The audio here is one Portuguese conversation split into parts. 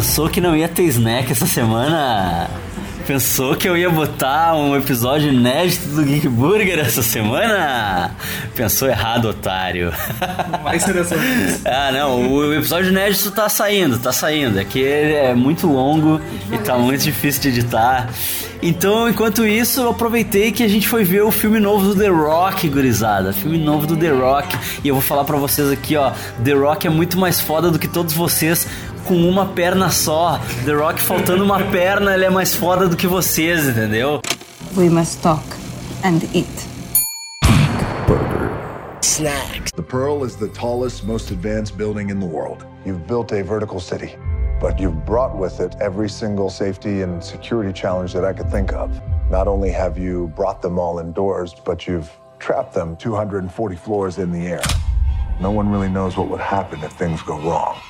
Pensou que não ia ter snack essa semana? Pensou que eu ia botar um episódio inédito do Geek Burger essa semana? Pensou errado, otário. Vai ser dessa vez. ah, não, o episódio inédito tá saindo, tá saindo. É que ele é muito longo e tá muito difícil de editar. Então, enquanto isso, eu aproveitei que a gente foi ver o filme novo do The Rock, gurizada. Filme novo do The Rock. E eu vou falar pra vocês aqui, ó. The Rock é muito mais foda do que todos vocês com uma perna só. The Rock faltando uma perna, ele é mais foda do que vocês, entendeu? We must talk and eat. The Pearl is the tallest, most advanced building in the world. You've built a vertical city, but you've brought with it every single safety and security challenge that I could think of. Not only have you brought them all indoors, but you've trapped them 240 floors in the air. No one really knows what would happen if things go wrong.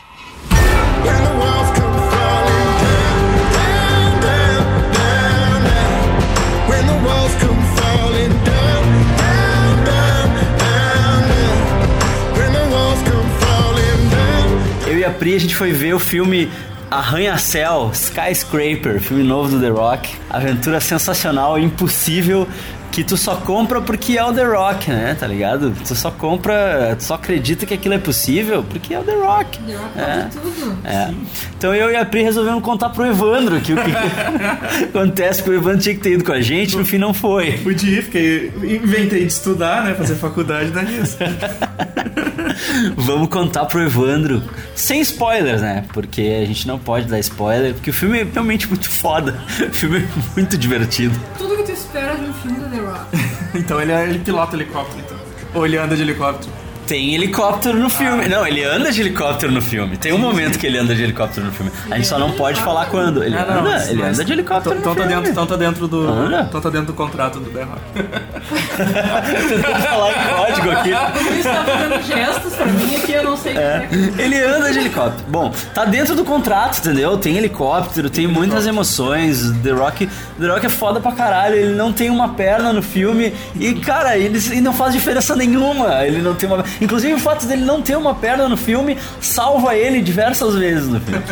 Pri, a gente foi ver o filme Arranha-Céu, Skyscraper, filme novo do The Rock. Aventura sensacional, impossível, que tu só compra porque é o The Rock, né? Tá ligado? Tu só compra, tu só acredita que aquilo é possível porque é o The Rock. The Rock É. tudo. É. Então eu e a Pri resolvemos contar pro Evandro que o que acontece que o Evandro tinha que ter ido com a gente, no fim não foi. Fudi, fiquei. Inventei de estudar, né? Fazer faculdade da nisso. Vamos contar pro Evandro sem spoilers, né? Porque a gente não pode dar spoiler, porque o filme é realmente muito foda. O filme é muito divertido. Tudo espera de um filme do The Rock. Então ele, é- ele pilota helicóptero, então. Ou ele anda de helicóptero. Tem helicóptero no filme. Não, ele anda de helicóptero no filme. Tem um momento que ele anda de helicóptero no filme. A gente só não pode falar quando. Ele Ah, anda, mas- ele anda de helicóptero Então no tá filme. dentro, então tá dentro do. Anda. Então tá dentro do contrato do The Rock. Tentando falar em código aqui. Por isso tá fazendo gestos pra mim aqui, eu não sei o que é. Ele anda de helicóptero. Bom, tá dentro do contrato, entendeu? Tem helicóptero, tem muitas emoções. The Rock, The Rock é foda pra caralho. Ele não tem uma perna no filme e, cara, ele, e não faz diferença nenhuma. Ele não tem uma. Inclusive, o fato dele não ter uma perna no filme salva ele diversas vezes no filme.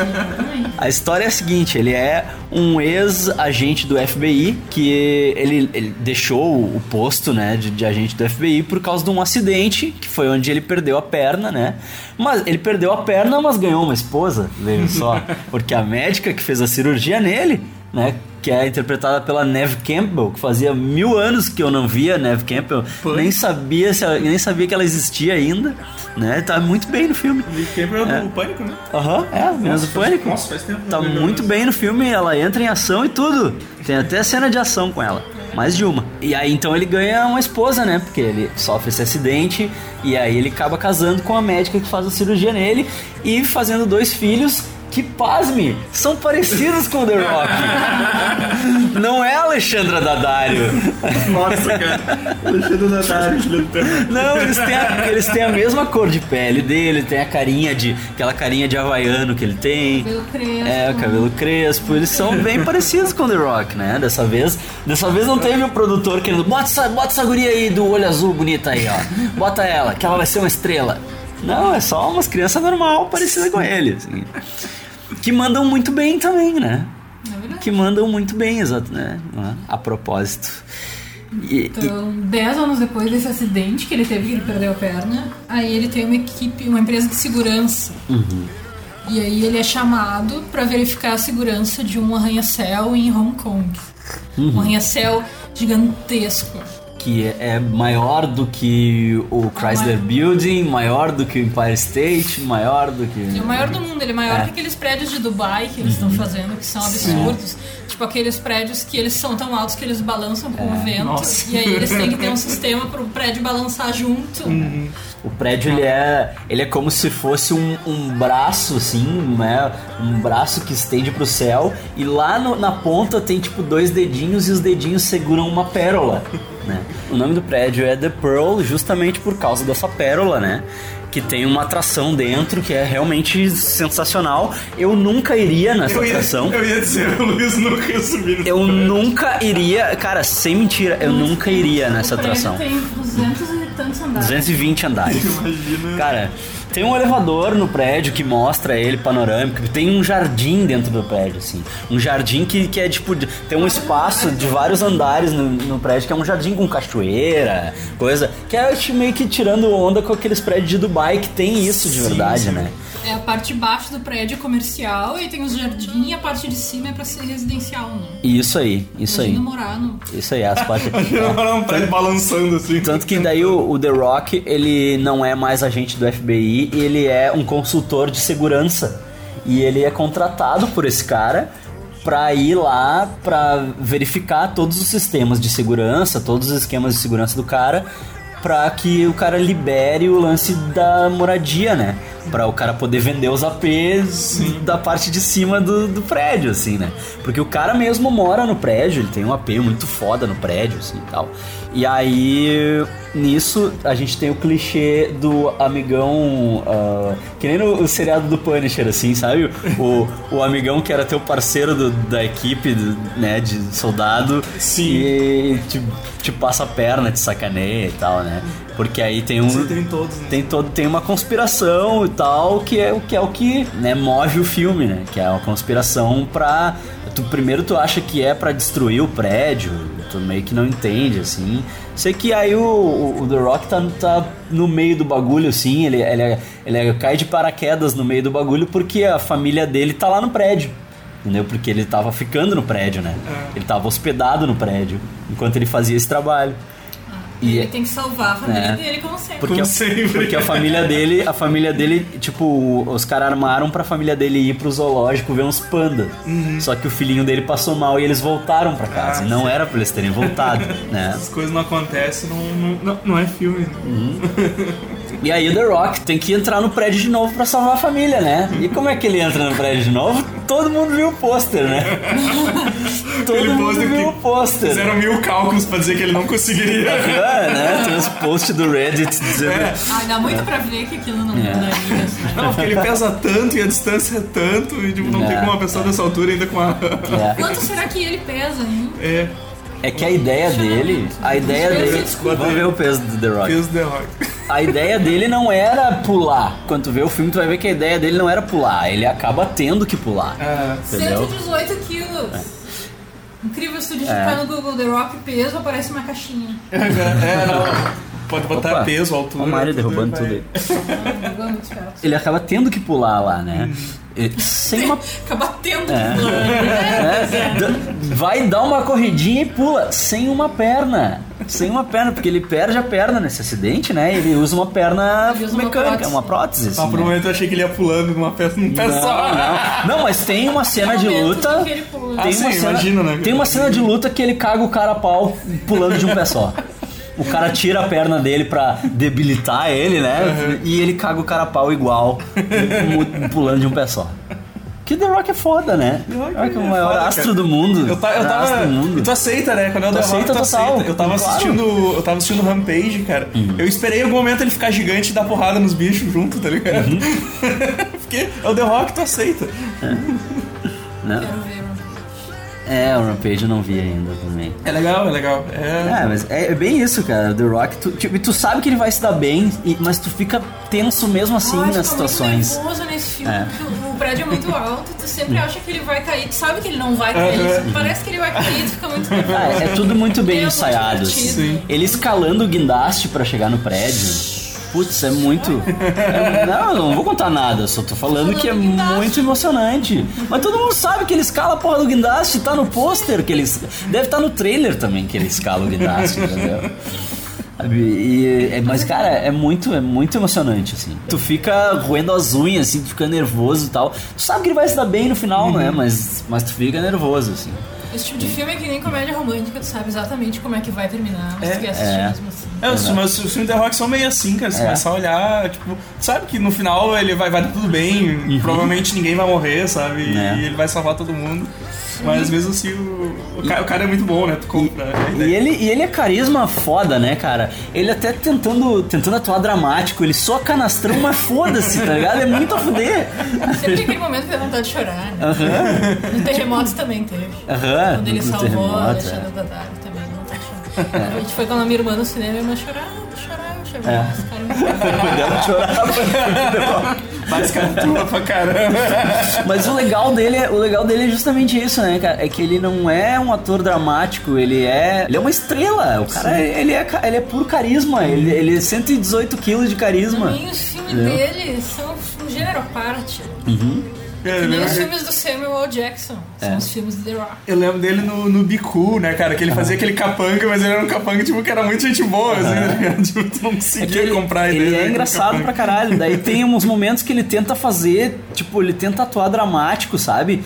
A história é a seguinte: ele é um ex-agente do FBI que ele, ele deixou o posto, né, de, de agente do FBI por causa de um acidente que foi onde ele perdeu a perna, né? Mas ele perdeu a perna, mas ganhou uma esposa, veja só, porque a médica que fez a cirurgia nele, né? Que é interpretada pela Neve Campbell, que fazia mil anos que eu não via Neve Campbell, nem sabia se ela- nem sabia que ela existia ainda, né? Tá muito bem no filme. Quem é do É. Pânico, né? Aham, é, menos do pânico. nossa, faz tempo Tá muito bem no filme, ela entra em ação e tudo. Tem até cena de ação com ela. Mais de uma. E aí então ele ganha uma esposa, né? Porque ele sofre esse acidente e aí ele acaba casando com a médica que faz a cirurgia nele e fazendo dois filhos que, pasme, são parecidos com o The Rock. Não é a Alexandra Daddario. Nossa, cara. Do Pernambuco. Não, eles têm, a, eles têm a mesma cor de pele dele, tem a carinha de. aquela carinha de havaiano que ele tem. Cabelo crespo. É, o cabelo crespo, eles são bem parecidos com The Rock, né? Dessa vez, dessa vez não teve o produtor querendo, bota essa, bota essa guria aí do olho azul bonita aí, ó. Bota ela, que ela vai ser uma estrela. Não, é só umas crianças normal parecidas com ele, assim. Que mandam muito bem também, né? É. Que mandam muito bem, exato, né? A propósito. E- Então, 10 anos depois desse acidente que ele teve, que ele perdeu a perna, aí ele tem uma equipe, uma empresa de segurança. E aí ele é chamado para verificar a segurança de um arranha-céu em Hong Kong. Um arranha-céu gigantesco. Que é maior do que o Chrysler Building, maior do que o Empire State, maior do que. É o maior do mundo, ele é maior É. que aqueles prédios de Dubai que eles estão fazendo, que são absurdos. Tipo aqueles prédios que eles são tão altos que eles balançam com o vento. Nossa. E aí eles têm que ter um sistema para o prédio balançar junto. O prédio ele é, ele é como se fosse um, um braço assim, né? Um braço que estende pro céu e lá no- na ponta tem tipo dois dedinhos e os dedinhos seguram uma pérola. Né? O nome do prédio é The Pearl justamente por causa dessa pérola, né? Que tem uma atração dentro que é realmente sensacional. Eu nunca iria nessa Eu ia, atração. eu ia dizer, o Luiz nunca ia subir nesse Eu prédio. nunca iria, cara, sem mentira, eu nunca iria nessa atração. tem 200 e tantos andares. 220 andares. Imagina. Cara, tem um elevador no prédio que mostra ele panorâmico. Tem um jardim dentro do prédio, assim. Um jardim que, que é tipo. Tem um espaço de vários andares no, no prédio, que é um jardim com cachoeira, coisa. Que é meio que tirando onda com aqueles prédios de Dubai que tem isso de Sim, verdade, sim. né? É a parte de baixo do prédio comercial e tem os jardins e a parte de cima é pra ser residencial, né? Isso aí, isso aí. Imagina morar no... Isso aí, as partes. Imagina morar num prédio balançando assim. Tanto que daí o, o The Rock, ele não é mais agente do FBI, ele é um consultor de segurança. E ele é contratado por esse cara pra ir lá pra verificar todos os sistemas de segurança, todos os esquemas de segurança do cara, pra que o cara libere o lance da moradia, né? Pra o cara poder vender os APs da parte de cima do, do prédio, assim, né? Porque o cara mesmo mora no prédio, ele tem um AP muito foda no prédio, assim, e tal. E aí, nisso, a gente tem o clichê do amigão, ah, que nem no, o seriado do Punisher, assim, sabe? O, o amigão que era teu parceiro do- da equipe, do- né, de soldado. Sim. E te, te passa a perna, te sacaneia e tal, né? Porque aí tem um... Tem todos, né? Tem todo tem uma conspiração e tal que é o que é o que né, move o filme, né? Que é uma conspiração pra tu primeiro tu acha que é pra destruir o prédio, tu meio que não entende assim. Sei que aí o, o, o The Rock tá, tá no meio do bagulho assim, ele ele, ele cai de paraquedas no meio do bagulho porque a família dele tá lá no prédio. Entendeu? Porque ele tava ficando no prédio, né? Ele tava hospedado no prédio enquanto ele fazia esse trabalho. E ele tem que salvar a família É. dele, como sempre. Porque, Como a, sempre. porque a família dele, a família dele, tipo, os caras armaram pra família dele ir pro zoológico ver uns pandas. Só que o filhinho dele passou mal e eles voltaram pra casa. Ah, e não era pra eles terem voltado, né? Essas coisas não acontecem, não, não, não, não é filme. E aí o The Rock tem que entrar no prédio de novo pra salvar a família, né? E como é que ele entra no prédio de novo? Todo mundo viu o pôster, né? Todo Aquele mundo pôster viu o pôster. Fizeram mil cálculos pra dizer que ele não conseguiria. É, né? Tem uns posts do Reddit dizendo. Ai, dá muito pra ver que aquilo não É. daria, assim. Não, porque ele pesa tanto e a distância é tanto, e tipo, não É. tem como uma pessoa dessa altura ainda com a. É. Quanto será que ele pesa, hein? É, É que a ideia dele. A ideia dele. Vamos ver o peso do The Rock. peso The Rock. A ideia dele não era pular. Quando tu vê o filme, tu vai ver que a ideia dele não era pular. Ele acaba tendo que pular. Entendeu? 118 quilos. Incrível, se tu digitar É. no Google The Rock peso, aparece uma caixinha. é, não. Pode botar Opa, peso, altura. Ó o tudo derrubando vai. tudo aí. Ah, é. Ele acaba tendo que pular lá, né? Uhum. Sem uma. Acaba tendo É. É, vai dar uma corridinha e pula. Sem uma perna. Sem uma perna, porque ele perde a perna nesse acidente, né? Ele usa uma perna usa uma mecânica, prótese. uma prótese. Ah, assim, por um né? momento eu achei que ele ia pulando numa peça num pé Não, só. não. Não, mas tem uma cena de luta. em que ele pula. Tem Ah, uma sim, cena, imagina, né? Tem uma cena de luta que ele caga o cara a pau pulando de um pé só. O cara tira a perna dele pra debilitar ele, né? E ele caga o cara a pau igual, pulando de um pé só. Que The Rock é foda, né? The Rock Rock é o é maior foda, astro do mundo. Eu, ta, eu tava. astro do mundo. E tu aceita, né? Quando eu Tu The Rock, tu total. aceita. Eu tava Claro. assistindo. Eu tava assistindo Rampage, cara. Uhum. Eu esperei algum momento ele ficar gigante e dar porrada nos bichos junto, tá ligado? Uhum. Porque é o The Rock, tu aceita. Né? Quero ver. É, o Rampage eu não vi ainda também. É legal, é legal. É. É, mas é, é bem isso, cara. The Rock, tu, tipo, e tu sabe que ele vai se dar bem, e- mas tu fica tenso mesmo assim nas situações. muito nervoso nesse filme, É. porque o, o prédio é muito alto, tu sempre acha que ele vai cair, tu sabe que ele não vai cair, Uhum. parece que ele vai cair, tu fica muito nervoso. Ah, é tudo muito bem É ensaiado. assim. Ele escalando o guindaste pra chegar no prédio. Putz, é muito. é- não, eu não vou contar nada, só tô falando que é muito emocionante. Mas todo mundo sabe que ele escala a porra do guindaste, tá no pôster que ele. Deve estar no trailer também que ele escala o guindaste, entendeu? Sabe? E, é- mas, cara, é muito, é muito emocionante, assim. Tu fica roendo as unhas, assim, tu fica nervoso e tal. Tu sabe que ele vai se dar bem no final, né? Mas, mas tu fica nervoso, assim. Esse tipo de filme é que nem comédia romântica, tu sabe exatamente como é que vai terminar, mas É. tu quer assistir É. mesmo assim. É, os, mas os filmes The Rock são meio assim, cara. Você É. começa a olhar, tipo, sabe que no final ele vai, vai dar tudo bem, provavelmente ninguém vai morrer, sabe? É. E ele vai salvar todo mundo. Mas mesmo assim, o, o, cara, o cara é muito bom, né? Tu compra E ideia. ele, e ele é carisma foda, né, cara? Ele até tentando, tentando atuar dramático, ele só canastrão, mas foda-se, tá ligado? É muito a fuder. Sempre tem aquele momento que dá vontade de chorar, né? No terremoto também teve. Aham, Quando ele salvou a terremoto, Alexandra Daddario também, não tá chorando. A gente foi com a minha irmã no cinema e a irmã chorava, chorava, chorava. É. Os caras- Ela chorava. Mas atua pra caramba. Mas o legal dele, é- o legal dele é justamente isso, né, cara? É que ele não é um ator dramático, ele é, ele é uma estrela. O cara, ele é, ele é puro carisma. Ele, ele é 118 quilos de carisma. Também os filmes dele são um gênero à parte. É, Que nem os filmes do Samuel L. Jackson. São É. os filmes do The Rock. eu lembro dele no, no Bicu, né, cara? Que ele fazia aquele capanga, mas ele era um capanga, tipo, que era muito gente boa, assim, tá ligado? Tipo, tu não É que conseguia ele, comprar ele ideia. é né, engraçado pra caralho. Daí tem uns momentos que ele tenta fazer, tipo, ele tenta atuar dramático, sabe?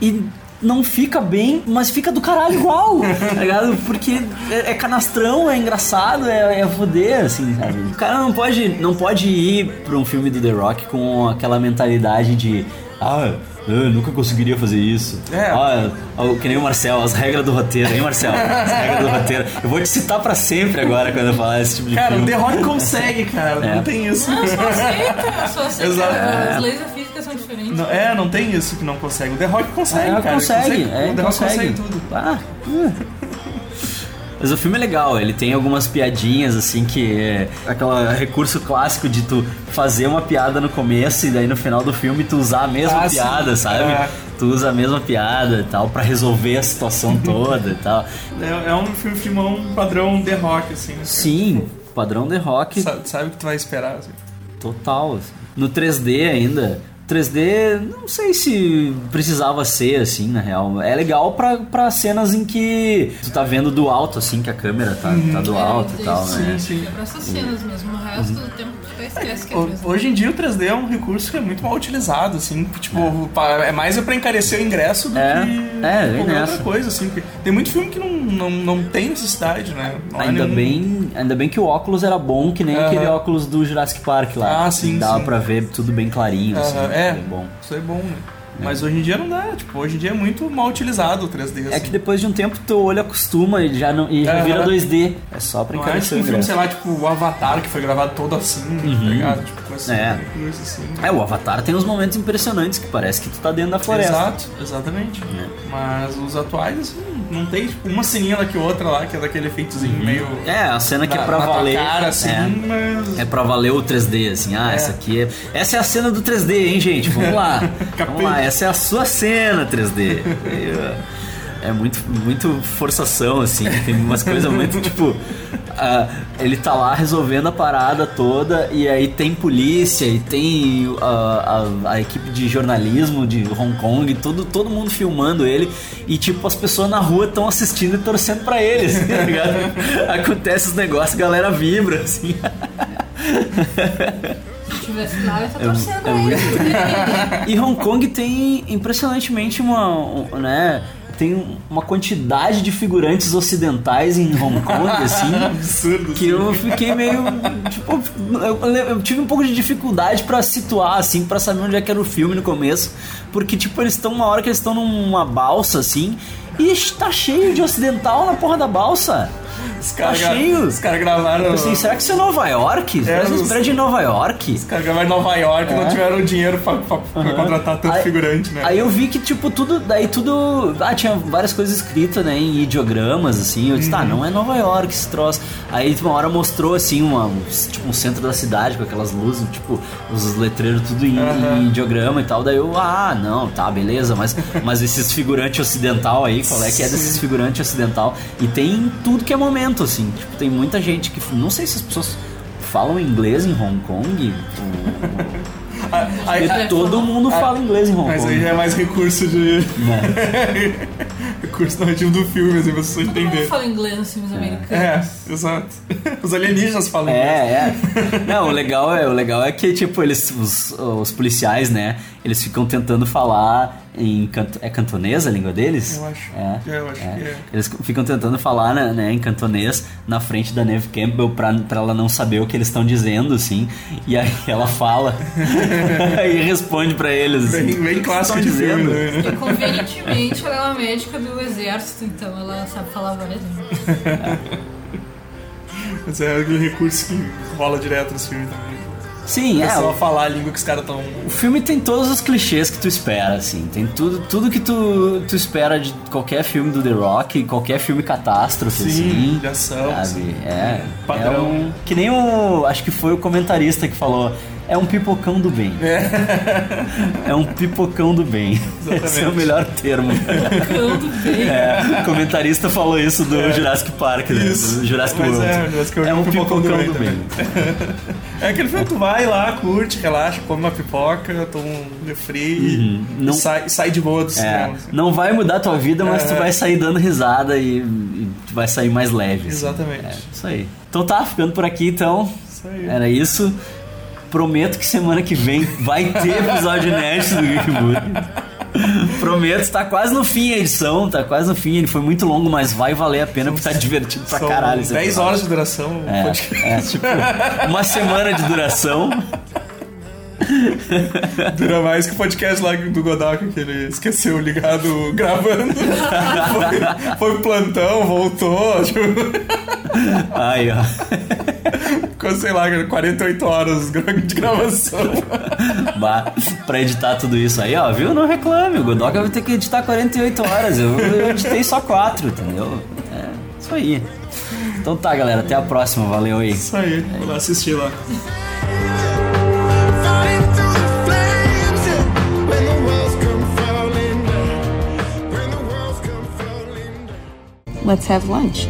E não fica bem, mas fica do caralho igual, tá ligado? Porque é, é canastrão, é engraçado, é, é foder, assim, sabe? O cara não pode, não pode ir pra um filme do The Rock com aquela mentalidade de. Ah, eu nunca conseguiria fazer isso. É. Ah, ah, que nem o Marcel, as regras do roteiro, hein, Marcel? As regras do roteiro. Eu vou te citar pra sempre agora quando eu falar esse tipo de Cara, o filme. The Rock consegue, cara. É. Não tem isso. Não, só aceita, só aceita. Exato. As leis da física são diferentes. Não- é, não tem isso que não consegue. O The Rock consegue, É, cara. consegue, Ele é, o The Rock consegue. consegue tudo. Ah, hum. Mas o filme é legal, ele tem algumas piadinhas, assim, que é aquele recurso clássico de tu fazer uma piada no começo e daí no final do filme tu usar a mesma Ah, sim. piada, sabe? É. Tu usa a mesma piada e tal, pra resolver a situação toda e tal. É, é um filme filmão padrão The Rock, assim. Sim, padrão The Rock Sabe, sabe o que tu vai esperar, assim. total. assim. No 3D ainda. 3D, não sei se precisava ser assim, na real. É legal pra, pra cenas em que tu tá vendo do alto, assim, que a câmera tá, tá do alto e tal, né? Sim, sim. É pra essas cenas mesmo. O resto do tempo que é. Hoje em dia o 3D é um recurso que é muito mal utilizado, assim, tipo, pa- é mais pra encarecer o ingresso do É, que é, qualquer nessa. outra coisa, assim, porque tem muito filme que não, não, não tem necessidade, né? Não é Ainda nenhum- bem, ainda bem que o óculos era bom, que nem Aham. aquele óculos do Jurassic Park lá. Ah, sim, Dava sim. pra ver tudo bem clarinho, assim. Aham, é, bom. isso é bom, né? Mas hoje em dia não dá, tipo, hoje em dia é muito mal utilizado o 3D, É assim. que depois de um tempo teu olho acostuma e já, não, e já Aham. vira 2D. É só pra é encarecer um o filme, sei lá, tipo o Avatar, que foi gravado todo assim, tá ligado? Tipo, com esse É. assim. É, o Avatar tem uns momentos impressionantes que parece que tu tá dentro da floresta. Exato, exatamente. Mas os atuais, assim, não tem, tipo, uma ceninha que outra lá, que é daquele efeitozinho meio... É, a cena que é pra na tua valer. cara, assim, é. mas... É pra valer o 3D, assim. Ah, essa aqui é. Essa é a cena do 3D, hein, gente? Vamos lá. Vamos lá, essa é a sua cena 3D. É muito, muito forçação, assim. Tem umas coisas muito tipo. ah, ele tá lá resolvendo a parada toda e aí tem polícia e tem ah, a, a equipe de jornalismo de Hong Kong, todo, todo mundo filmando ele e tipo as pessoas na rua estão assistindo e torcendo pra ele, assim, tá ligado? Acontece os negócios, a galera vibra, assim. Se tivesse lá, eu ia estar É, torcendo é aí. muito- E Hong Kong tem impressionantemente uma, um, né, tem uma quantidade de figurantes ocidentais em Hong Kong, assim, Absurdo. que eu fiquei meio, tipo, eu, eu tive um pouco de dificuldade pra situar, assim, pra saber onde é que era o filme no começo, porque, tipo, eles estão uma hora que eles estão numa balsa, assim, e tá cheio de ocidental na porra da balsa. Os Tá caras. Os caras gravaram... Eu pensei, será que isso é Nova York? Parece os- prédio em Nova York. Os caras gravaram em Nova York e não tiveram dinheiro pra, pra- pra contratar tanto É. Aí- figurante, né? Aí eu vi que, tipo, tudo. Daí tudo. Ah, tinha várias coisas escritas, né? Em ideogramas, assim. Eu disse, tá, não é Nova York esse troço. Aí tipo, uma hora mostrou, assim, uma, um- tipo, um centro da cidade com aquelas luzes, tipo, os letreiros tudo em, em ideograma e tal. Daí eu, ah, não, tá, beleza, mas, mas esses figurantes ocidental aí, qual é que é desses figurantes ocidental? E tem tudo que é momento, assim. Tipo, tem muita gente que. Não sei se as pessoas falam inglês em Hong Kong. Aí- aí- todo mundo fala inglês em Hong Mas Kong. aí já é mais recurso de. né? recurso narrativo do filme, assim, pra você Todo mundo entender. fala inglês nos filmes É, americanos. exato. Os alienígenas falam inglês. É, é. Não, o legal é, o legal é que, tipo, eles, os, os policiais, né? Eles ficam tentando falar em canto, é cantonês a língua deles? Eu acho. É, Eu acho que é. Eles ficam tentando falar né, né, em cantonês na frente da Neve Campbell pra, pra ela não saber o que eles estão dizendo, assim. E aí ela fala e responde pra eles. Assim, Bem, bem "O que clássico de estão filme, dizendo?" né? E convenientemente ela é uma médica do exército, então ela sabe falar várias línguas. Mas é aquele recurso que rola direto nos filmes também. Sim, É é. só o- falar a língua que os caras estão. O filme tem todos os clichês que tu espera, assim. Tem tudo, tudo que tu, tu espera de qualquer filme do The Rock, qualquer filme catástrofe, Sim, assim. de ação, Sabe? assim. É. Padrão. é um- que nem o. Acho que foi o comentarista que falou. É um pipocão do bem. É, um pipocão do bem. Esse é o melhor termo. Cando bem. É, o comentarista falou isso do Jurassic Park, né? Isso. Do Jurassic Mas World. é, Jurassic World é um pipocão, do bem. É aquele filme que tu vai lá, curte, relaxa, come uma pipoca, toma um refri Uhum. Não- e sai, sai de boa do É, cinema. assim. não vai mudar a tua vida, mas tu É. vai sair dando risada e, e tu vai sair mais leve. assim. Exatamente. É, isso aí. Então tá, ficando por aqui então. Isso aí. Era isso. Prometo que semana que vem vai ter episódio inédito do Geek Burger. Prometo, tá quase no fim a edição, tá quase no fim. Ele foi muito longo, mas vai valer a pena porque tá divertido pra São caralho. esse 10 episódio. horas de duração. É, é, tipo, uma semana de duração. Dura mais que o podcast lá do Godok, que ele esqueceu ligado gravando. foi, foi pro plantão, voltou. Tipo, Aí, ó. Ficou, sei lá, 48 horas de gravação. Bah, pra editar tudo isso aí, ó, viu? Não reclame, o Godoka vai ter que editar 48 horas. Eu, eu editei só 4, entendeu? É, isso aí. Então tá, galera, até a próxima, valeu aí. Isso aí, vou lá assistir lá. Let's have lunch.